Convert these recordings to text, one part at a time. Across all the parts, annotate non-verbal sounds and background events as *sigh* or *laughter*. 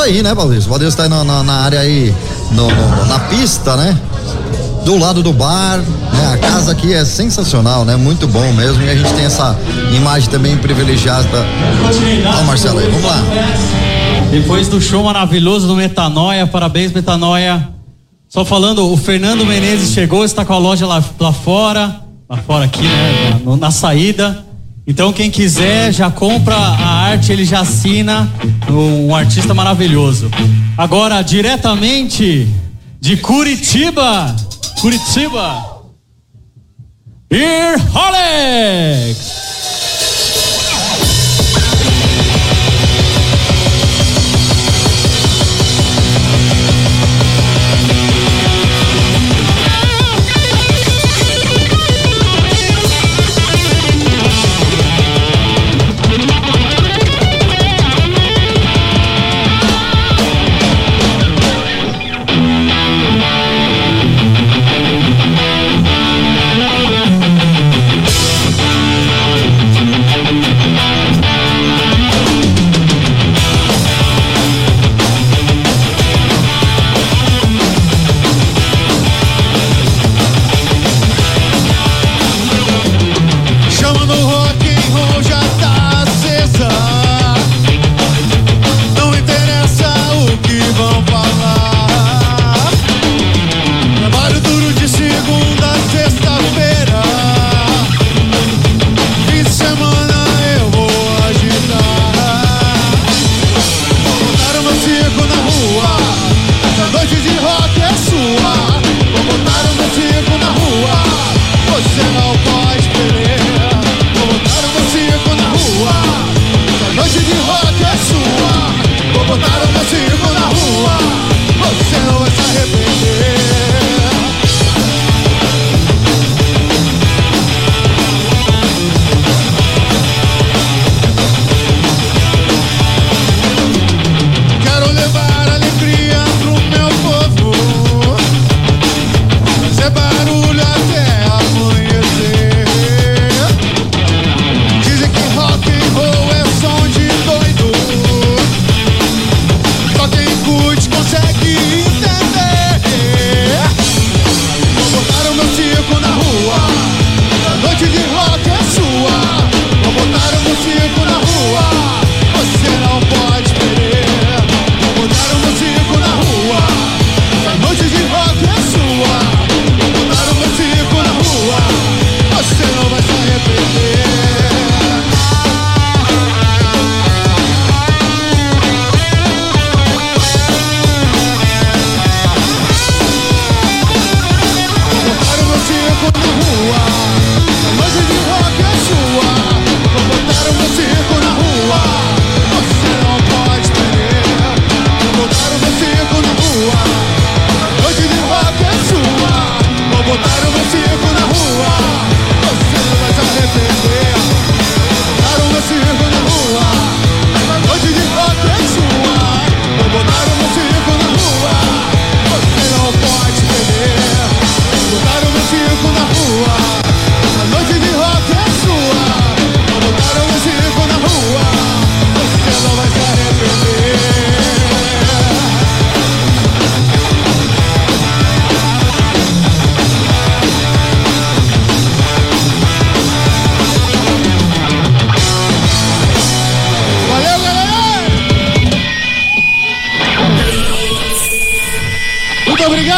isso aí, né, Valdez? O Valdez tá aí na, na, na área aí, no, no, na pista, né? do lado do bar, né? A casa aqui é sensacional, né? Muito bom mesmo. E a gente tem essa imagem também privilegiada. Ó, Marcelo aí, vamos lá. Depois do show maravilhoso do Metanoia, parabéns, Metanoia. Só falando, o Fernando Menezes chegou, está com a loja lá, lá fora, lá fora aqui, né? Na, na saída. Então quem quiser já compra a arte, ele já assina um artista maravilhoso. Agora diretamente de Curitiba, Curitiba, 覚え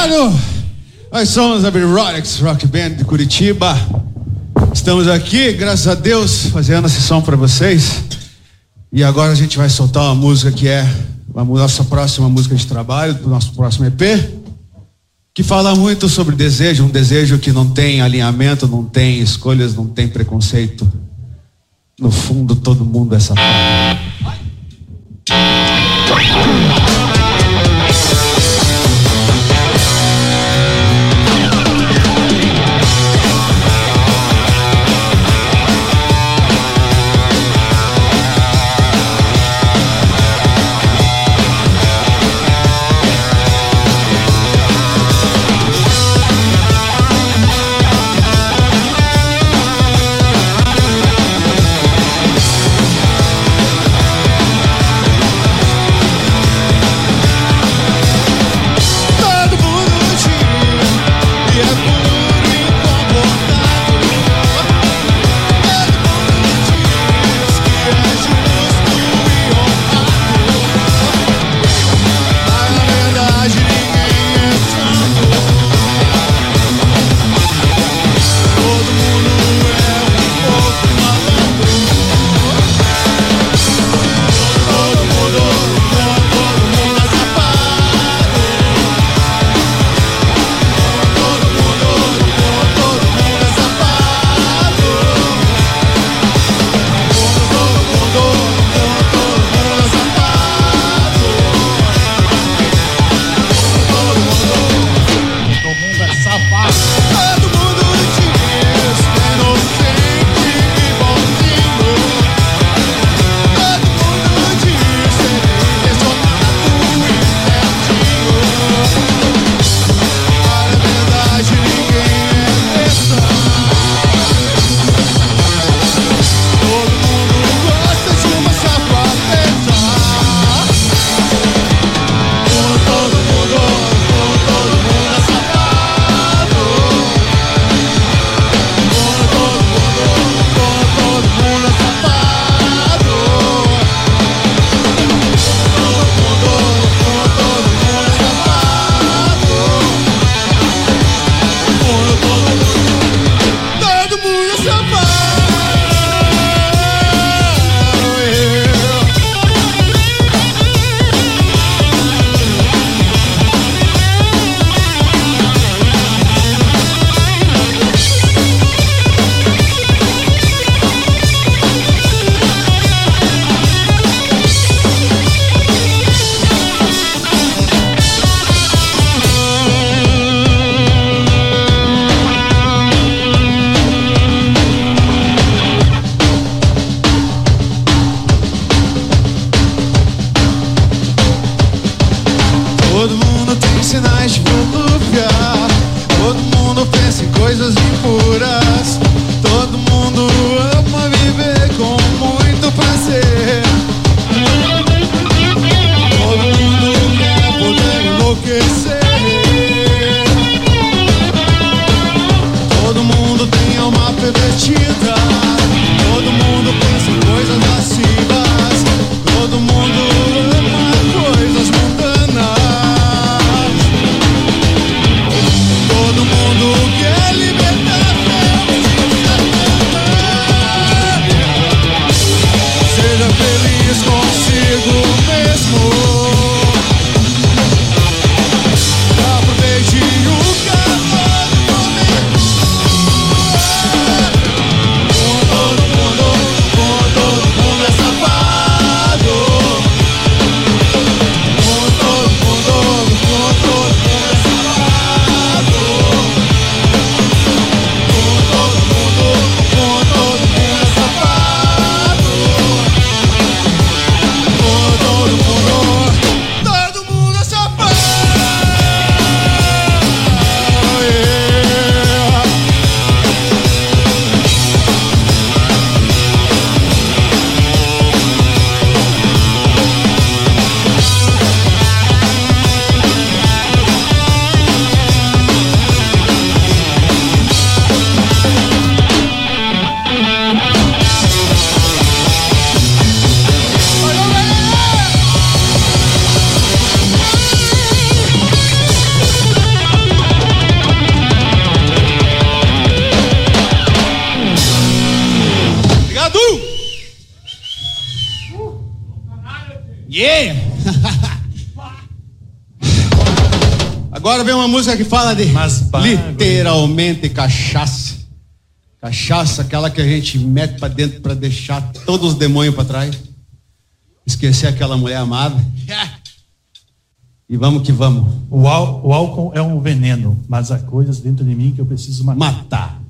Irholics. Nós somos a Birotics Rock Band de Curitiba. Estamos aqui, graças a Deus, fazendo a sessão para vocês. E agora a gente vai soltar uma música que é a nossa próxima música de trabalho, do nosso próximo EP, que fala muito sobre desejo, um desejo que não tem alinhamento, não tem escolhas, não tem preconceito. No fundo, todo mundo é safado. música que fala de literalmente cachaça. Cachaça, aquela que a gente mete para dentro para deixar todos os demônios para trás. Esquecer aquela mulher amada. *laughs* E vamos que vamos. O, álcool é um veneno, mas há coisas dentro de mim que eu preciso matar. matar.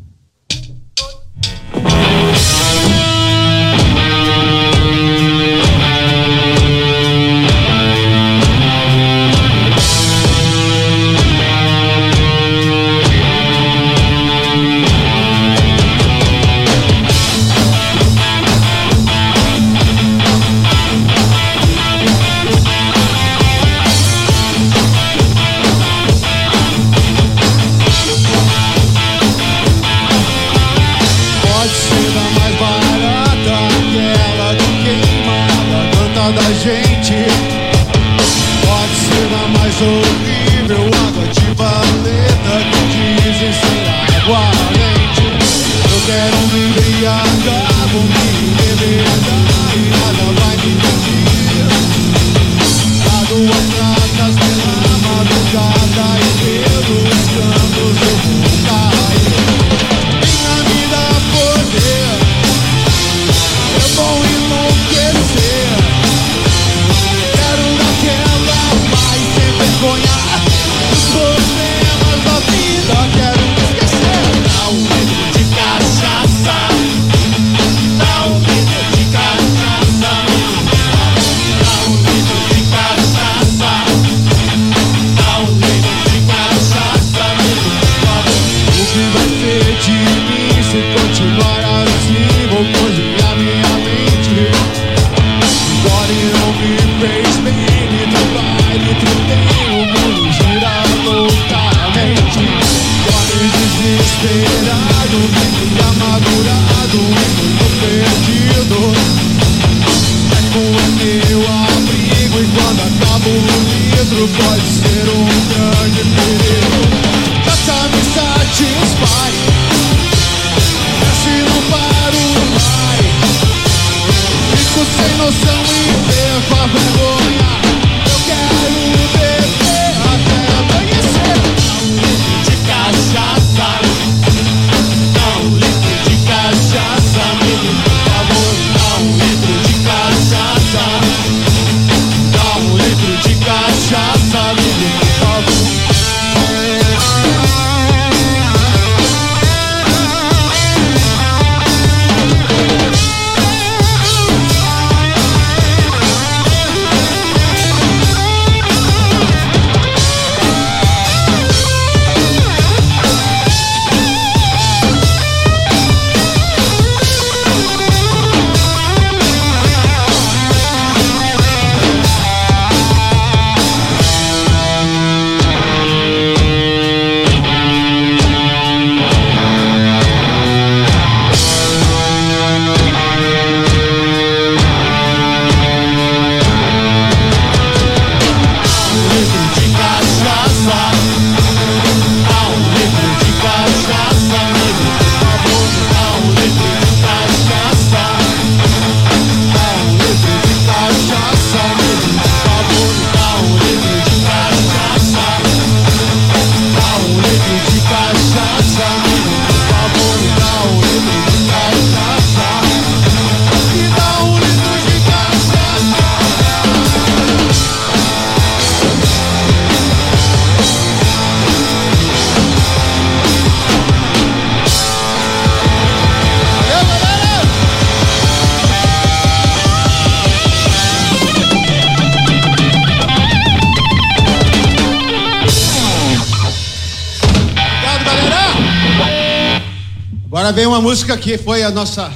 música que foi a nossa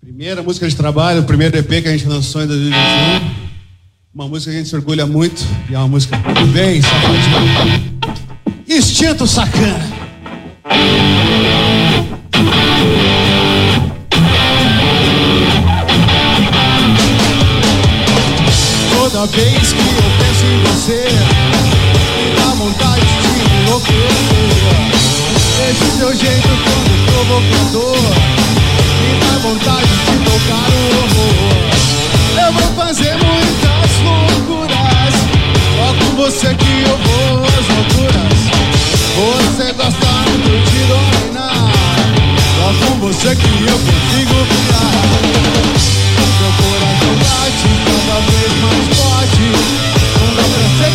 primeira música de trabalho, o primeiro EP que a gente lançou em 2021. Uma música que a gente se orgulha muito e é uma música bem, safadinha. Instinto Sacana. Toda vez que eu penso em você, me dá vontade de enlouquecer. Esse seu jeito provocador Me dá vontade de tocar o horror Eu vou fazer muitas loucuras. Só com você que eu vou às loucuras. Você gosta muito de dominar. Só com você que eu consigo virar Seu coração bate cada vez mais forte. Não dá pra ser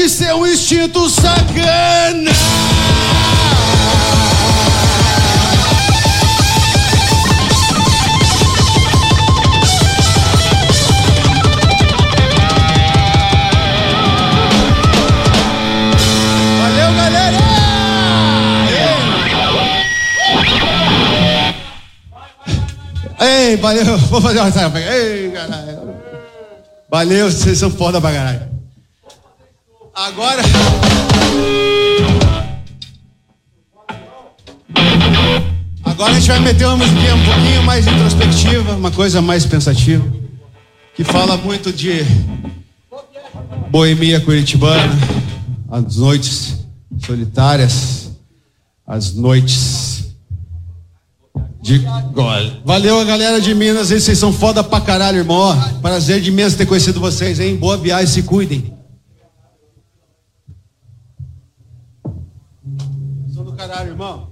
de seu instinto sacana. Valeu, galera! Ei, valeu! Vou fazer uma saia. Ei, caralho! Valeu, vocês são foda pra caralho. Agora. Agora a gente vai meter uma musiquinha um pouquinho mais introspectiva, uma coisa mais pensativa, que fala muito de boemia curitibana, as noites solitárias, as noites de Gol. Valeu a galera de Minas, vocês são foda pra caralho, irmão. Prazer de imenso ter conhecido vocês, hein? Boa viagem, se cuidem. Caralho, irmão.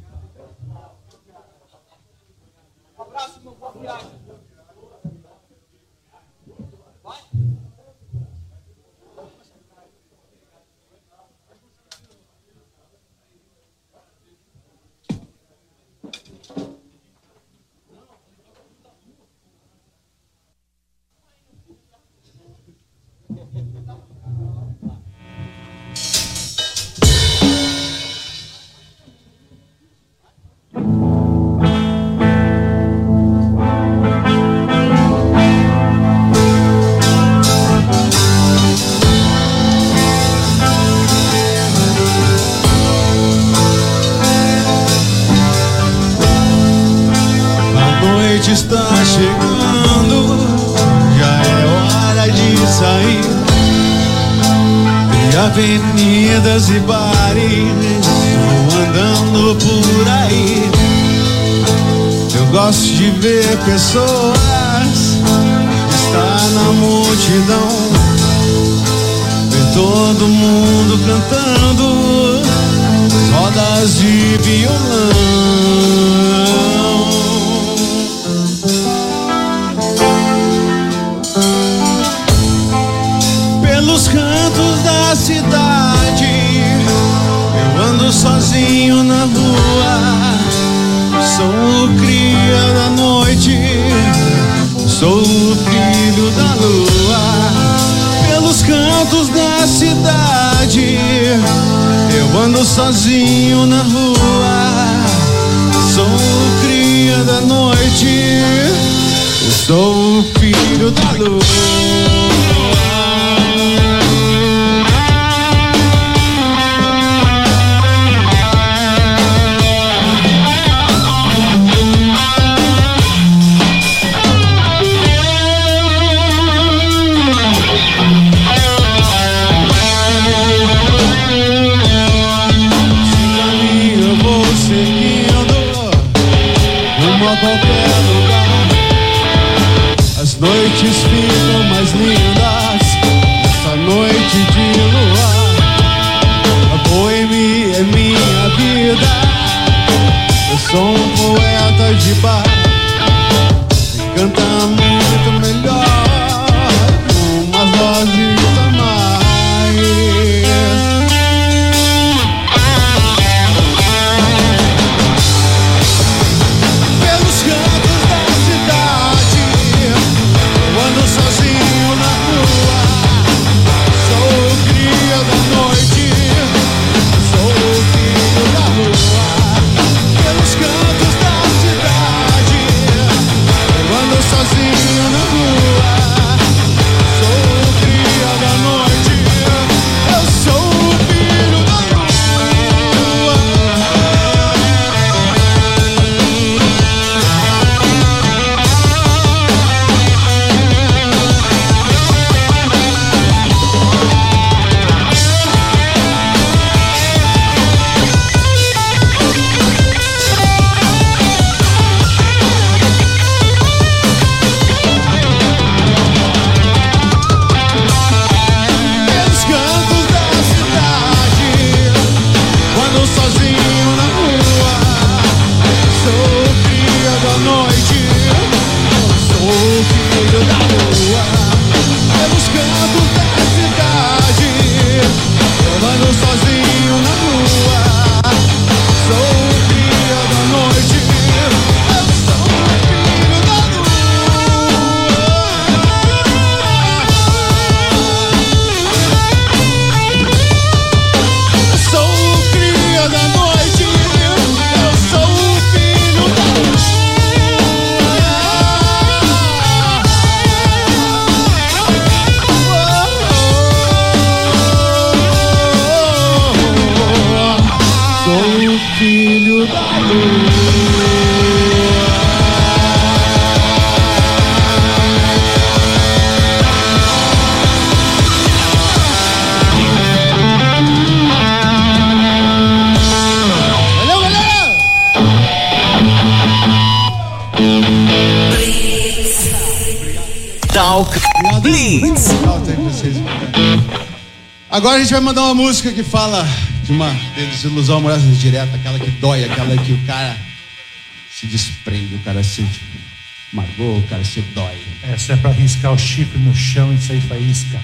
Avenidas e bares, vou andando por aí. Eu gosto de ver pessoas, estar na multidão, ver todo mundo cantando, rodas de violão. Cantos da cidade. Eu ando sozinho na rua. Sou o cria da noite. Sou o filho da lua. Pelos cantos da cidade. Eu ando sozinho na rua. Sou o cria da noite. Sou o filho da lua. Talk Blitz. Agora a gente vai mandar uma música que fala de uma desilusão amorosa direta, aquela que dói, aquela que o cara se desprende, o cara se magoa, o cara se dói. Essa é pra riscar o chifre no chão e sair faísca.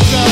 filter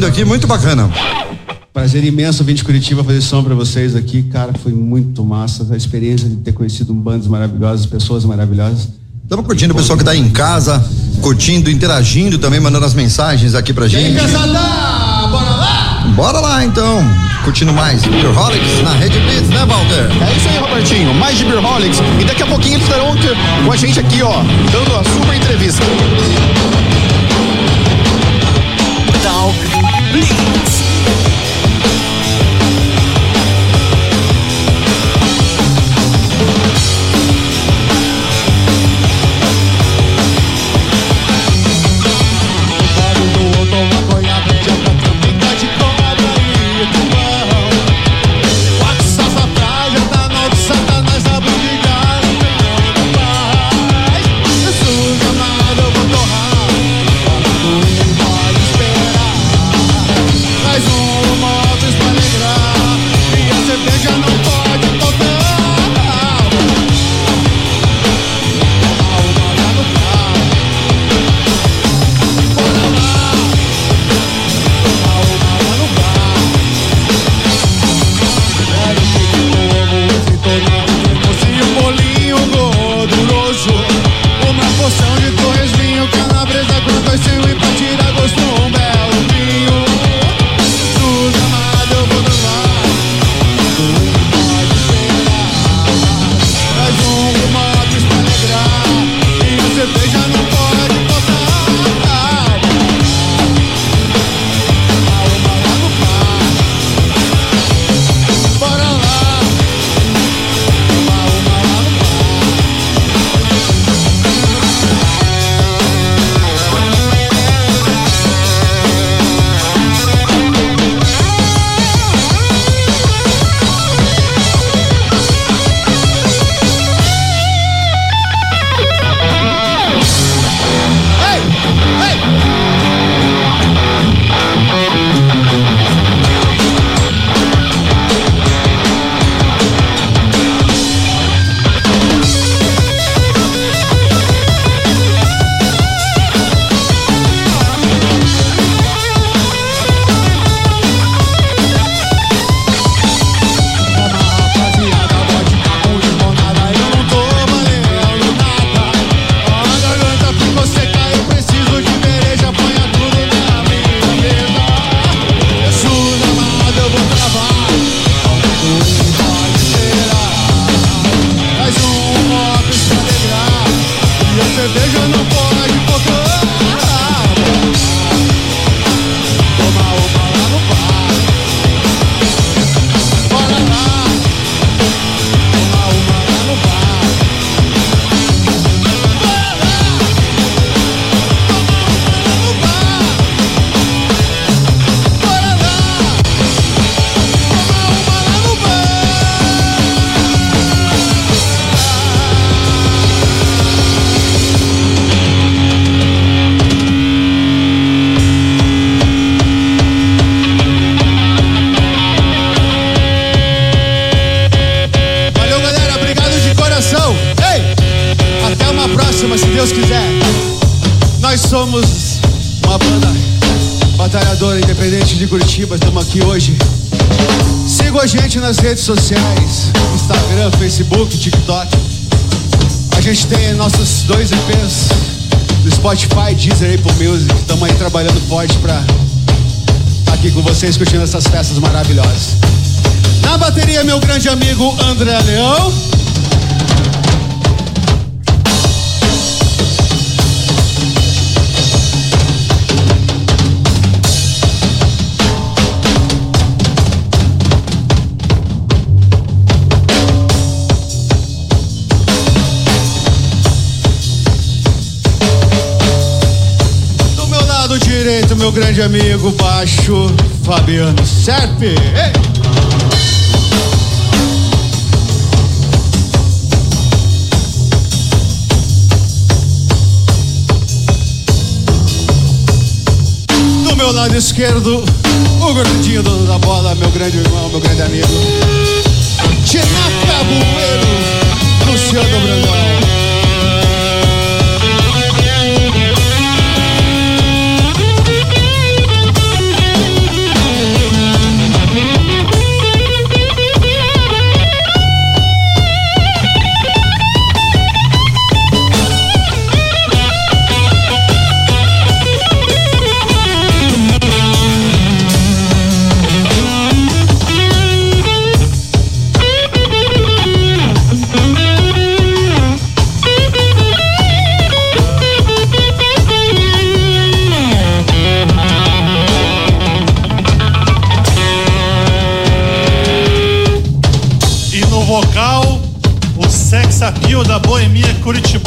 interagindo aqui, muito bacana. Prazer imenso vir de Curitiba fazer som pra vocês aqui. Cara, foi muito massa a experiência de ter conhecido bandas maravilhosas, pessoas maravilhosas. Estamos curtindo o pessoal que tá aí em casa, curtindo, interagindo também, mandando as mensagens aqui pra gente. bora lá! Bora lá então, curtindo mais Beerholics na Rede Blitz, né, Walter? É isso aí, Robertinho. Mais de Beerholics. E daqui a pouquinho eles estarão com a gente aqui, ó, dando a super entrevista. Blitz. Redes sociais: Instagram, Facebook, TikTok. A gente tem nossos dois EPs no Spotify, Deezer, Apple Music. Estamos aí trabalhando forte pra estar aqui com vocês curtindo essas festas maravilhosas. Na bateria, meu grande amigo André Leão. Direito, meu grande amigo baixo, Fabiano Serpe. Ei! Do meu lado esquerdo, o gordinho dono da bola, meu grande irmão, meu grande amigo, Tina Cabueiro, Luciano Brandão. Boemia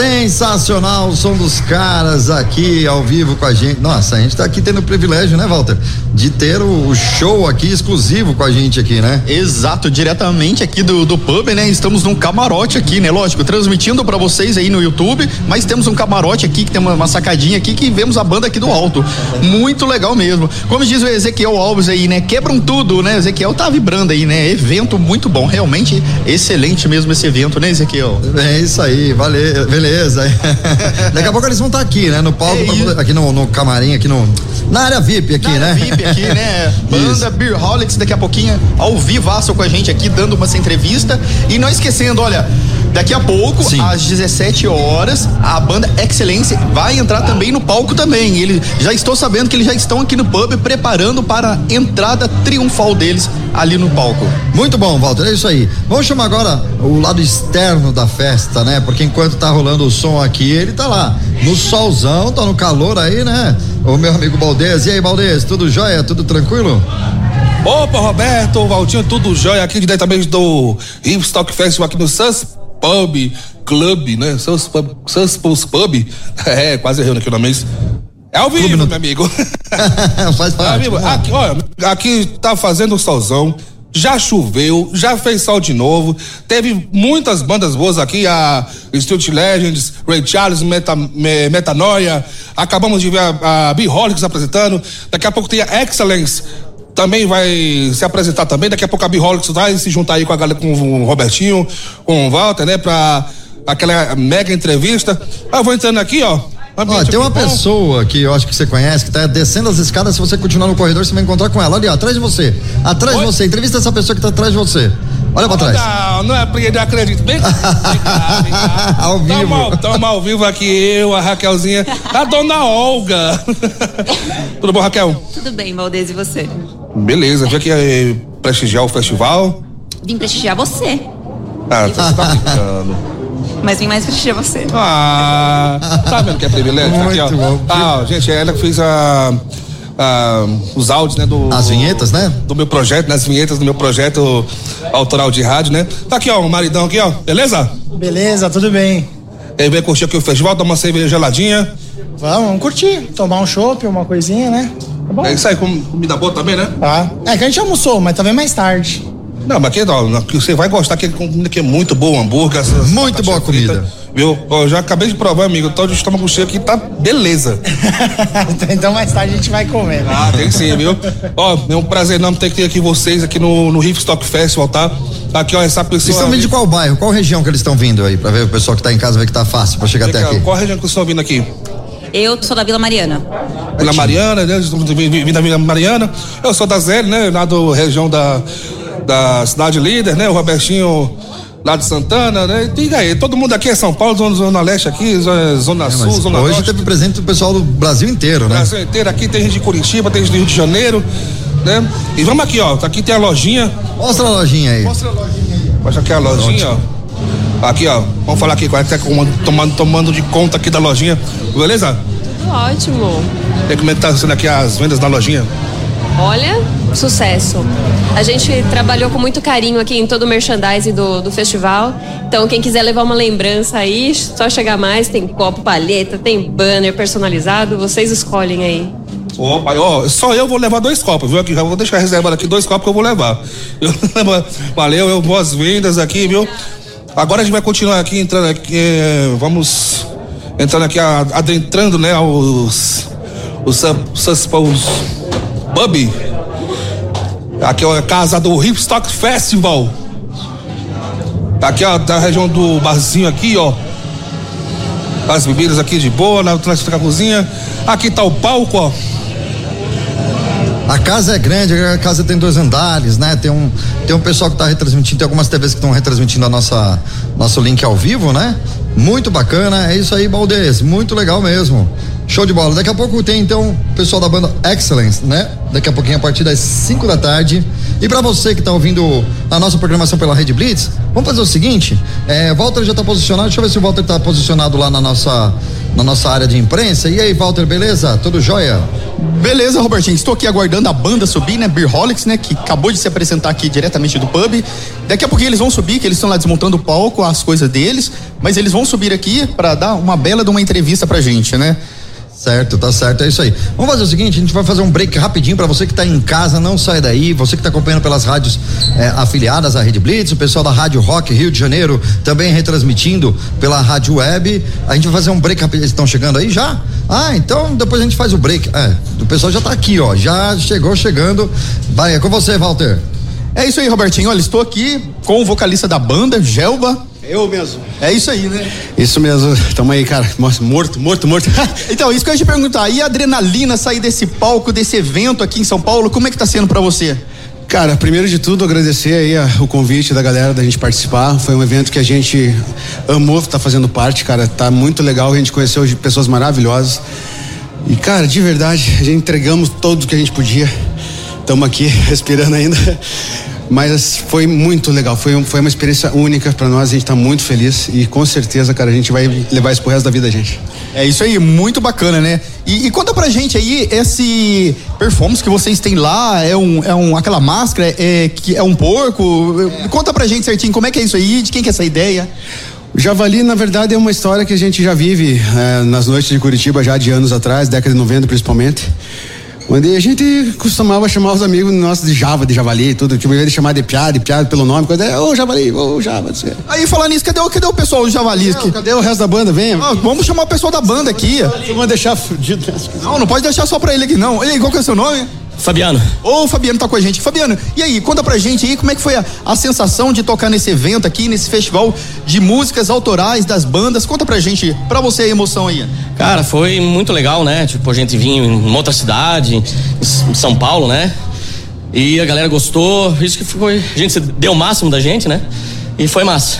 Sensacional o som dos caras aqui ao vivo com a gente. Nossa, a gente tá aqui tendo o privilégio, né, Walter? De ter o, show aqui exclusivo com a gente aqui, né? Exato, diretamente aqui do, do pub, né? Estamos num camarote aqui, né? Lógico, transmitindo para vocês aí no YouTube, mas temos um camarote aqui que tem uma, uma, sacadinha aqui que vemos a banda aqui do alto. Muito legal mesmo. Como diz o Ezequiel Alves aí, né? Quebram tudo, né? Ezequiel tá vibrando aí, né? Evento muito bom, realmente excelente mesmo esse evento, né, Ezequiel? É isso aí, valeu, beleza. *laughs* Daqui a pouco eles vão estar tá aqui, né? No palco, é aqui no, no, camarim, aqui no. Na área VIP aqui, na né? Área VIP aqui, né? *laughs* Banda Beer Holics daqui a pouquinho, ao vivaço com a gente aqui, dando uma entrevista. E não esquecendo, olha, Daqui a pouco, Sim. às 17 horas, a banda Excelência vai entrar também no palco também. Ele já estou sabendo que eles já estão aqui no pub preparando para a entrada triunfal deles ali no palco. Muito bom, Walter, é isso aí. Vamos chamar agora o lado externo da festa, né? Porque enquanto tá rolando o som aqui, ele tá lá no solzão, tá no calor aí, né? O meu amigo Baldez. E aí, Baldez, tudo jóia? Tudo tranquilo? Opa, Roberto, Valtinho, tudo jóia aqui diretamente do Stock Festival aqui no Sans Pub, Club, né? Sans Pub, Sans Pub. *laughs* É, quase errando aqui o nome. É ao vivo, meu amigo. *laughs* Faz parte. É aqui, olha, aqui tá fazendo solzão. Já choveu, já fez sol de novo, teve muitas bandas boas aqui, a Street Legends, Ray Charles, Meta, Metanoia, acabamos de ver a, a B-Holics apresentando, daqui a pouco tem a Excellence, também vai se apresentar também, daqui a pouco a B-Holics vai se juntar aí com a galera, com o Robertinho, com o Walter, né, pra aquela mega entrevista. Eu vou entrando aqui, ó, Ó, tem uma pessoa que eu acho que você conhece, que tá descendo as escadas, se você continuar no corredor, você vai encontrar com ela. Ali, ó, atrás de você. Atrás Oi? de você. Entrevista essa pessoa que tá atrás de você. Olha pra trás. Não, não é porque eu acredito. Vem cá, vem cá, vem cá. *laughs* ao vivo. Tamo, ao vivo aqui, eu, a Raquelzinha, a dona Olga. *laughs* Tudo bom, Raquel? Tudo bem, Valdez, e você? Beleza, vim aqui eh, prestigiar o festival. Vim prestigiar você. Ah, você tá brincando. Mas vim mais prestigiar você. Ah, tá vendo que é privilégio? Muito aqui, ó. Bom. Ah, gente, ela que fez a. os áudios, né? Do, As vinhetas, né? Do meu projeto, nas né, vinhetas do meu projeto autoral de rádio, né? Tá aqui, ó, o maridão aqui, ó. Beleza? Beleza, tudo bem. Ele veio curtir aqui o festival, tomar uma cerveja geladinha. Vamos, vamos curtir. Tomar um chopp, uma coisinha, né? Tá bom. É isso aí, com comida boa também, né? Tá. É que a gente almoçou, mas também mais tarde. Não, mas aqui, ó, você vai gostar que comida que é muito boa, hambúrguer. Muito boa frita, comida. Viu? Ó, já acabei de provar, amigo. Tô de estômago cheio aqui, tá beleza. *laughs* então mais tarde a gente vai comer. Né? Ah, tem sim, viu? ó, é um prazer enorme ter que ter aqui vocês aqui no, no Riff Stock Festival, tá? Aqui, ó, essa pessoa. Eles estão vindo de qual bairro? Qual região que eles estão vindo aí? Pra ver o pessoal que tá em casa ver que tá fácil pra chegar até aqui. Qual região que vocês estão vindo aqui? Eu sou da Vila Mariana. Vila Mariana, né? Vim da Vila Mariana. Eu sou da Zé, né? Lá do região da da cidade líder, né? O Robertinho lá de Santana, né? E aí, todo mundo aqui é São Paulo, zona, zona leste aqui, zona, é, sul, zona hoje norte. Hoje teve presente o pessoal do Brasil inteiro, né? Brasil inteiro, aqui tem gente de Curitiba, tem gente do Rio de Janeiro, né? E vamos aqui, ó, aqui tem a lojinha. Mostra a lojinha aí. Mostra a lojinha aí. Mostra aqui a lojinha, ó. Aqui, ó, vamos falar aqui, qual é que tá tomando, tomando de conta aqui da lojinha, beleza? Ótimo. E como é que tá sendo aqui as vendas na lojinha? Olha, sucesso. A gente trabalhou com muito carinho aqui em todo o merchandising do, do festival. Então, quem quiser levar uma lembrança aí, só chegar mais. Tem copo, palheta, tem banner personalizado. Vocês escolhem aí. Opa, ó, só eu vou levar dois copos, viu? Aqui, já vou deixar reservado aqui dois copos que eu vou levar. *laughs* Eu, valeu, eu, boas-vindas aqui, viu? Agora a gente vai continuar aqui entrando aqui, eh, vamos entrando aqui, adentrando, né, os os, os, os, os Pub. Aqui é a casa do Hipstock Festival. Aqui ó, da região do barzinho aqui, ó. As bebidas aqui de boa, na da cozinha. Aqui tá o palco, ó. A casa é grande, a casa tem dois andares, né? Tem um, tem um pessoal que está retransmitindo, tem algumas TVs que estão retransmitindo a nossa nosso link ao vivo, né? Muito bacana, é isso aí, Baldez, muito legal mesmo. Show de bola. Daqui a pouco tem então o pessoal da banda Excellence, né? Daqui a pouquinho a partir das 5 da tarde. E para você que tá ouvindo a nossa programação pela Rede Blitz, Vamos fazer o seguinte, é, Walter já tá posicionado, deixa eu ver se o Walter tá posicionado lá na nossa, na nossa área de imprensa. E aí, Walter, beleza? Tudo jóia? Beleza, Robertinho. Estou aqui aguardando a banda subir, né? Beerholics, né? Que acabou de se apresentar aqui diretamente do pub. Daqui a pouquinho eles vão subir, que eles estão lá desmontando o palco, as coisas deles. Mas eles vão subir aqui para dar uma bela de uma entrevista pra gente, né? Certo, tá certo, é isso aí. Vamos fazer o seguinte, a gente vai fazer um break rapidinho para você que tá em casa, não sai daí, você que tá acompanhando pelas rádios é, afiliadas à Rede Blitz, o pessoal da Rádio Rock Rio de Janeiro também retransmitindo pela Rádio Web. A gente vai fazer um break rapidinho, estão chegando aí já? Ah, então depois a gente faz o break. É, o pessoal já tá aqui, ó, já chegou chegando. Vai, é com você, Walter. É isso aí, Robertinho. Olha, estou aqui com o vocalista da banda, Gelba. Eu mesmo. É isso aí, né? Isso mesmo. Tamo aí, cara. Nossa, morto, morto, morto. *laughs* então, isso que eu ia te perguntar. E a adrenalina sair desse palco, desse evento aqui em São Paulo, como é que tá sendo para você? Cara, primeiro de tudo, agradecer aí a, o convite da galera da gente participar. Foi um evento que a gente amou estar tá fazendo parte, cara. Tá muito legal. A gente conheceu pessoas maravilhosas. E, cara, de verdade, a gente entregamos tudo que a gente podia. Estamos aqui *laughs* respirando ainda. Mas foi muito legal, foi, um, foi uma experiência única para nós, a gente está muito feliz e com certeza, cara, a gente vai levar isso pro resto da vida da gente. É isso aí, muito bacana, né? E, e, conta pra gente aí, esse performance que vocês têm lá, é um, é um aquela máscara, é, que é um porco? É. Conta pra gente certinho, como é que é isso aí, de quem que é essa ideia? O Javali, na verdade, é uma história que a gente já vive é, nas noites de Curitiba já de anos atrás, década de 90 principalmente. Onde a gente costumava chamar os amigos nossos de Java, de Javali, tudo. Tipo, de chamar de piada, de piada pelo nome, coisa. Ô, Javali, ô, Java. Aí, falar nisso, cadê, cadê o pessoal do Javali? Não, cadê o resto da banda? Venha. Ah, vamos chamar o pessoal da banda aqui. Vamos deixar fudido. Não, não pode deixar só pra ele aqui, não. E aí, qual que é o seu nome? Fabiano. Ô, Fabiano tá com a gente. Fabiano, e aí, conta pra gente aí como é que foi a, a, sensação de tocar nesse evento aqui, nesse festival de músicas autorais das bandas. Conta pra gente, pra você a emoção aí. Cara, foi muito legal, né? Tipo, a gente vinha em uma outra cidade, em São Paulo, né? E a galera gostou, isso que foi. A gente deu o máximo da gente, né? E foi massa.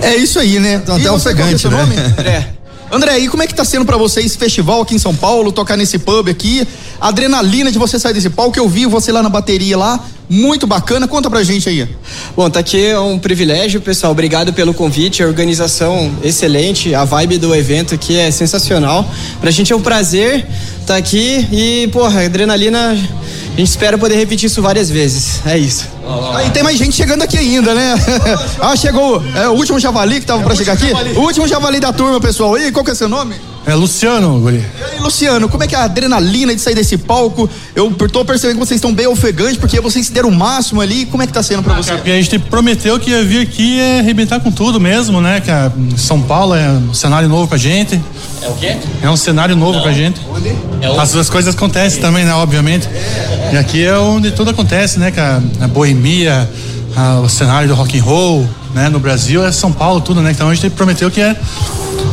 É isso aí, né? Então, até ofegante, né? Nome? *laughs* É. André, e como é que tá sendo para vocês esse festival aqui em São Paulo, tocar nesse pub aqui? A adrenalina de você sair desse palco, eu vi você lá na bateria lá, muito bacana. Conta pra gente aí. Bom, tá aqui é um privilégio, pessoal. Obrigado pelo convite, a organização excelente, a vibe do evento aqui é sensacional. Pra gente é um prazer tá aqui e, porra, adrenalina a gente espera poder repetir isso várias vezes. É isso. Aí tem mais gente chegando aqui ainda, né? *laughs* ah, chegou. É o último javali que tava é para chegar aqui. Javali. O último javali da turma, pessoal. E qual que é seu nome? É Luciano, guri. E aí, Luciano, como é que é a adrenalina de sair desse palco? Eu tô percebendo que vocês estão bem ofegantes, porque vocês deram o máximo ali. Como é que tá sendo pra ah, você? Porque a gente prometeu que ia vir aqui e arrebentar com tudo mesmo, né? Que a São Paulo é um cenário novo pra gente. É o quê? É um cenário novo Não. pra gente. Onde? É. As duas coisas acontecem também, né? Obviamente. E aqui é onde tudo acontece, né? Que a, a boemia, a, o cenário do rock and roll, né? No Brasil é São Paulo, tudo, né? Então a gente prometeu que é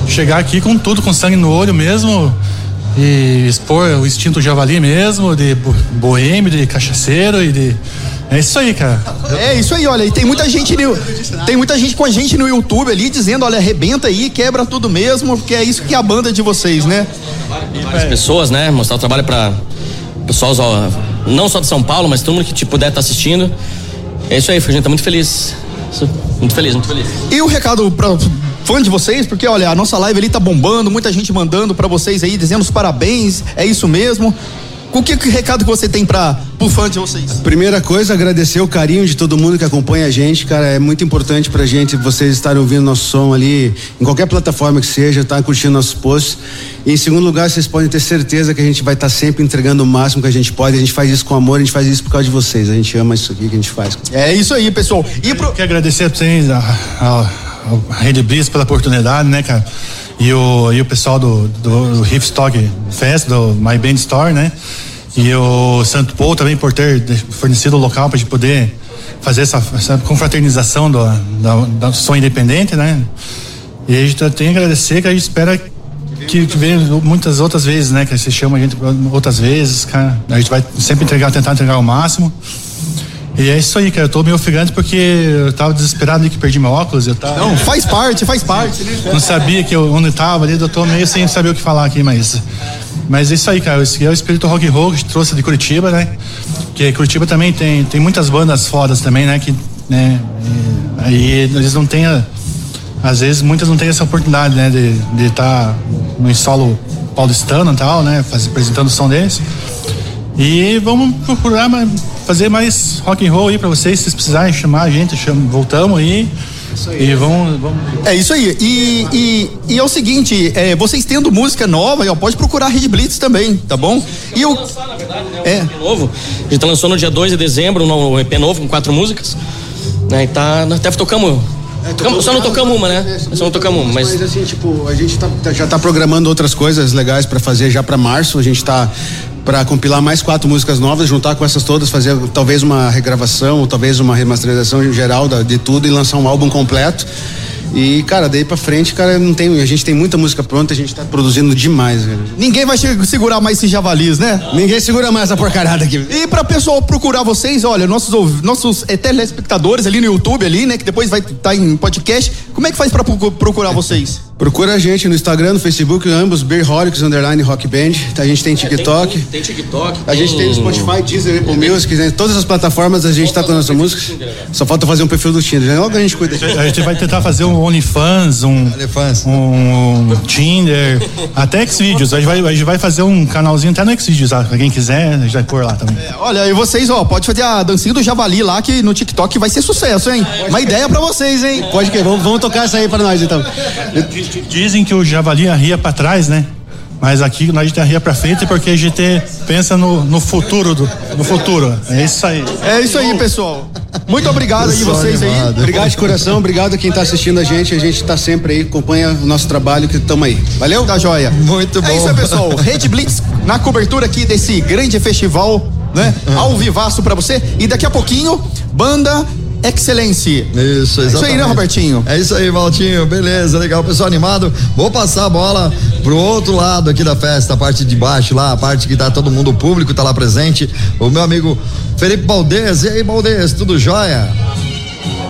chegar aqui com tudo, com sangue no olho mesmo e expor o instinto javali mesmo, de boêmio, de cachaceiro e de. É isso aí, cara. É isso aí, olha, e tem muita gente no, tem muita gente com a gente no YouTube ali dizendo, olha, arrebenta aí, quebra tudo mesmo, porque é isso que é a banda de vocês, né? Várias pessoas, né? Mostrar o trabalho para pessoal não só de São Paulo, mas todo mundo que tipo, puder estar tá assistindo. É isso aí, a gente tá muito feliz. Muito feliz, muito feliz. E o recado para fã de vocês, porque olha, a nossa live ali tá bombando, muita gente mandando para vocês aí, dizendo os parabéns, é isso mesmo. O que, que recado que você tem para o fã de vocês? Primeira coisa, agradecer o carinho de todo mundo que acompanha a gente, cara, é muito importante pra gente vocês estarem ouvindo nosso som ali, em qualquer plataforma que seja, tá curtindo nossos posts. E em segundo lugar, vocês podem ter certeza que a gente vai estar tá sempre entregando o máximo que a gente pode, a gente faz isso com amor, a gente faz isso por causa de vocês, a gente ama isso aqui que a gente faz. É isso aí, pessoal. E pro... Quero agradecer a vocês, a, a, a Rede Blitz pela oportunidade, né, cara? E o, e o pessoal do, do, do Riff Stock Fest, do My Band Store, né? E o Santo Paul também por ter fornecido o local para a gente poder fazer essa, essa confraternização do, da, da som independente, né? E a gente tem que agradecer que a gente espera que, que venha muitas outras vezes, né? Que você chama a gente outras vezes, cara. A gente vai sempre entregar, tentar entregar o máximo. E é isso aí, cara. Eu tô meio ofegante porque eu tava desesperado ali que perdi meu óculos. Eu tava... Não, faz parte, faz parte. Não sabia que eu, onde tava ali, eu tô meio sem saber o que falar aqui, mas mas é isso aí, cara. Esse é o espírito rock and roll que trouxe de Curitiba, né? Que Curitiba também tem, tem muitas bandas fodas também, né? Que né? E, aí eles não têm, a- às vezes muitas não têm essa oportunidade, né? De estar no solo paulistano e tal, né? Faz, apresentando o som deles. E vamos procurar ma- fazer mais rock and roll aí pra vocês, se vocês precisarem chamar a gente, chama, voltamos aí. E vamos, vamos É isso aí. E, e, e é o seguinte, é, vocês tendo música nova, ó, pode procurar a Red Blitz também, tá bom? E o. É. novo. A gente lançou no dia 2 de dezembro um EP novo com quatro músicas. Né, e tá. Nós até tocamos. tocamos- só não tocamos uma, né? Só não tocamos uma, mas. Mas assim, tipo, a gente tá- já tá programando outras coisas legais pra fazer já pra março. A gente tá pra compilar mais quatro músicas novas, juntar com essas todas, fazer talvez uma regravação, ou talvez uma remasterização geral da- de tudo e lançar um álbum completo. E, cara, daí pra frente, cara, não tem, a gente tem muita música pronta, a gente tá produzindo demais, velho. Ninguém vai segurar mais esses javalis, né? Ninguém segura mais essa porcarada aqui. E pra pessoal procurar vocês, olha, nossos, nossos eh, telespectadores ali no YouTube, ali, né? Que depois vai estar em podcast. Como é que faz pra procu- procurar vocês? Procura a gente no Instagram, no Facebook, ambos, Beerholics, underline Rock Band. A gente tem TikTok. Tem TikTok. A gente tem no Spotify, Deezer, Apple Music, né? todas as plataformas a gente tá com a nossa música. Só falta fazer um perfil do Tinder. né? Logo a gente cuida. A gente vai tentar fazer um OnlyFans, um, um Tinder, até Xvideos. A gente, vai, a gente vai fazer um canalzinho até no Xvideos, tá? pra quem quiser, a gente vai pôr lá também. Olha, e vocês, ó, pode fazer a dancinha do javali lá que no TikTok vai ser sucesso, hein? Uma ideia pra vocês, hein? Pode que vamos, vamos tocar essa aí pra nós então. *laughs* Dizem que o javali arria pra trás, né? Mas aqui nós a gente arria pra frente porque a gente pensa no, no futuro do no futuro. É isso aí. É isso aí, pessoal. Muito obrigado aí vocês aí. animado. Obrigado de coração, obrigado a quem tá assistindo a gente. A gente tá sempre aí, acompanha o nosso trabalho que estamos aí. Valeu? Tá joia. Muito É isso aí, pessoal. Rede Blitz na cobertura aqui desse grande festival, né? Ao vivaço pra você. E daqui a pouquinho, banda Excelência. Isso, exatamente. Isso aí, né, Robertinho? É isso aí, Valtinho. Beleza, legal. Pessoal animado. Vou passar a bola pro outro lado aqui da festa, a parte de baixo lá, a parte que tá todo mundo, o público tá lá presente. O meu amigo Felipe Baldez. E aí, Baldez, tudo jóia?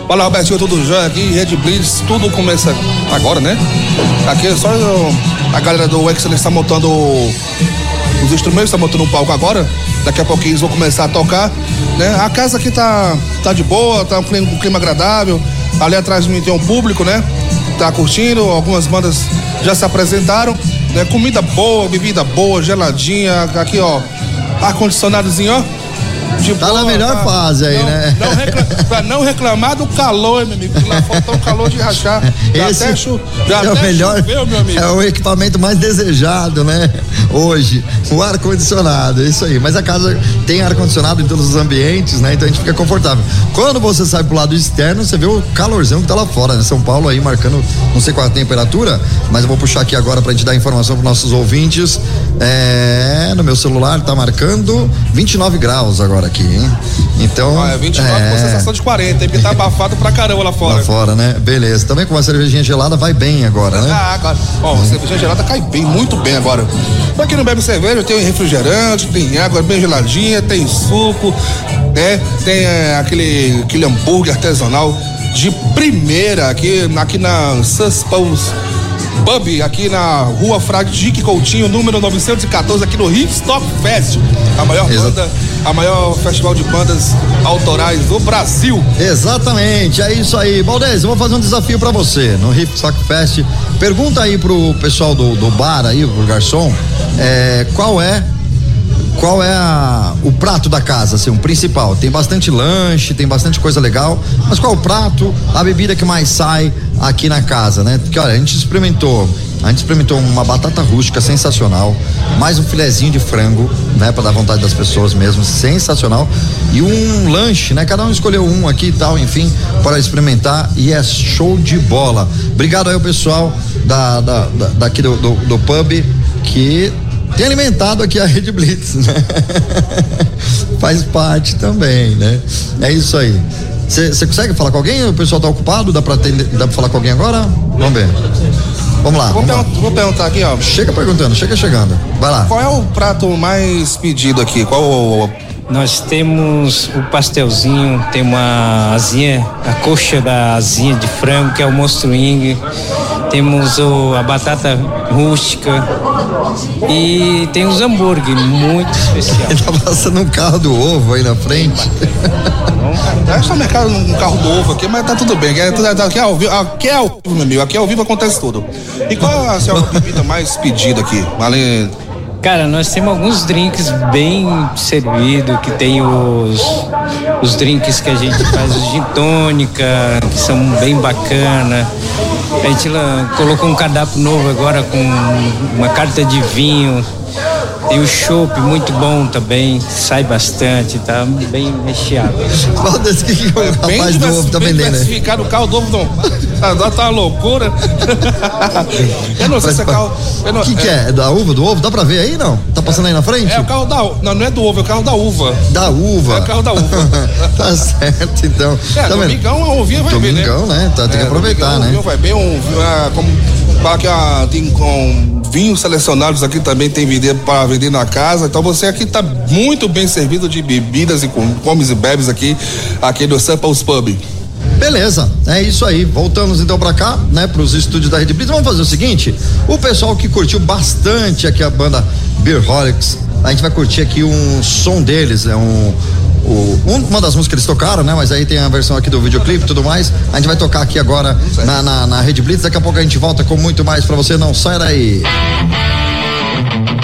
Fala Robertinho, tudo jóia aqui, Red Blitz, tudo começa agora, né? Aqui é só a galera do Excellence está montando os instrumentos, está montando um palco agora. Daqui a pouquinho eles vão começar a tocar, né? A casa aqui tá, tá de boa, tá um clima, um clima agradável. Ali atrás de mim tem um público, né? Tá curtindo, algumas bandas já se apresentaram, né? Comida boa, bebida boa, geladinha, aqui ó, ar-condicionadozinho, ó. De Tá na melhor fase aí, não, né? Não pra não reclamar do calor, meu amigo. Lá tá um calor de rachar. Já Esse até, chu, já é o até melhor, choveu, meu amigo. é o equipamento mais desejado, né? Hoje, o ar condicionado, é isso aí. Mas a casa tem ar condicionado em todos os ambientes, né? Então a gente fica confortável. Quando você sai pro lado externo, você vê o calorzão que tá lá fora, né? São Paulo aí marcando, não sei qual a temperatura, mas eu vou puxar aqui agora pra gente dar informação pros nossos ouvintes. É, no meu celular tá marcando 29 graus agora aqui, hein? Então, Ah, é 29 com sensação de 40, hein? Porque tá abafado pra caramba lá fora. lá fora, né? Beleza. Também com uma cervejinha gelada vai bem agora, né? Ah, agora. Ó, a cerveja gelada cai bem, muito bem agora. Pra quem não bebe cerveja, tem refrigerante, tem água bem geladinha, tem suco, né? Tem é, aquele, aquele hambúrguer artesanal de primeira aqui, aqui na Suspons Pub, aqui na rua Fradique Coutinho, número 914, aqui no Hipstop Fest. A maior Exato. banda, a maior festival de bandas autorais do Brasil. Exatamente, é isso aí. Valdez, eu vou fazer um desafio pra você no Hip Stock Fest. Pergunta aí pro pessoal do, do bar aí, pro garçom, é, qual é qual é a- o prato da casa, assim, o principal? Tem bastante lanche, tem bastante coisa legal, mas qual é o prato, a bebida que mais sai aqui na casa, né? Porque olha, a gente experimentou, a gente experimentou uma batata rústica sensacional, mais um filezinho de frango, né, para dar vontade das pessoas mesmo, sensacional, e um lanche, né? Cada um escolheu um aqui e tal, enfim, para experimentar e é show de bola. Obrigado aí ao pessoal da, da, da- daqui do, do, do pub que tem alimentado aqui a Rede Blitz, né? *laughs* Faz parte também, né? É isso aí. Você consegue falar com alguém? O pessoal tá ocupado? Dá pra, atender- dá pra falar com alguém agora? Vamos ver. Vamos lá. Vou, Vamos lá. pergun- vou perguntar aqui, ó. Chega perguntando, chega chegando. Vai lá. Qual é o prato mais pedido aqui? Qual o, Nós temos o pastelzinho, tem uma asinha, a coxa da asinha de frango, que é o monstro wing. Temos o, a batata rústica e tem os hambúrguer, muito especial. Ele tá passando um carro do ovo aí na frente. É só mercado um carro do ovo aqui, mas tá tudo bem. Aqui é, tudo- aqui é ao vivo, aqui é ao vivo, meu amigo. Aqui é ao vivo acontece tudo. E qual é a sua *laughs* bebida mais pedida aqui? Além. Cara, nós temos alguns drinks bem servidos, que tem os, os drinks que a gente faz, os gin tônica, que são bem bacana. A gente colocou um cardápio novo agora com uma carta de vinho. Tem o chopp muito bom também, sai bastante, tá bem recheado. Qual desse que o rapaz do ovo tá bem vendendo aí? diversificado, o carro do ovo não. Tá, tá uma loucura. *laughs* eu não sei se é carro. O que, que é? É da uva, do ovo? Dá pra ver aí, não? Tá passando aí na frente? É o carro da uva. Não, não é do ovo, é o carro da uva. Da uva. É o carro da uva. *laughs* tá certo, então. É, tá domingão a uvinha vai bem, né? Domingão, né? Tá, tem que É, aproveitar, domingão, né? vai bem, um, ah, como, fala que ah, tem com vinhos selecionados aqui também tem vender para vender na casa. Então você aqui tá muito bem servido de bebidas e com comes e bebes aqui, aqui do Samples Pub. Beleza, é isso aí. Voltamos então pra cá, né, pros estúdios da Rede Blitz. Vamos fazer o seguinte: o pessoal que curtiu bastante aqui a banda Beerholics, a gente vai curtir aqui um som deles, é um, o- um- uma das músicas que eles tocaram, né? Mas aí tem a versão aqui do videoclipe e tudo mais. A gente vai tocar aqui agora na, na, na Rede Blitz. Daqui a pouco a gente volta com muito mais pra você. Não sai daí. Chama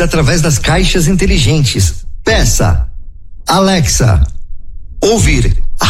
Através das caixas inteligentes. Peça Alexa. Ouvir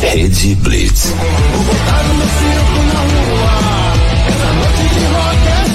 Rede Blitz. Vou botar no meu circo na rua. Essa noite de rock é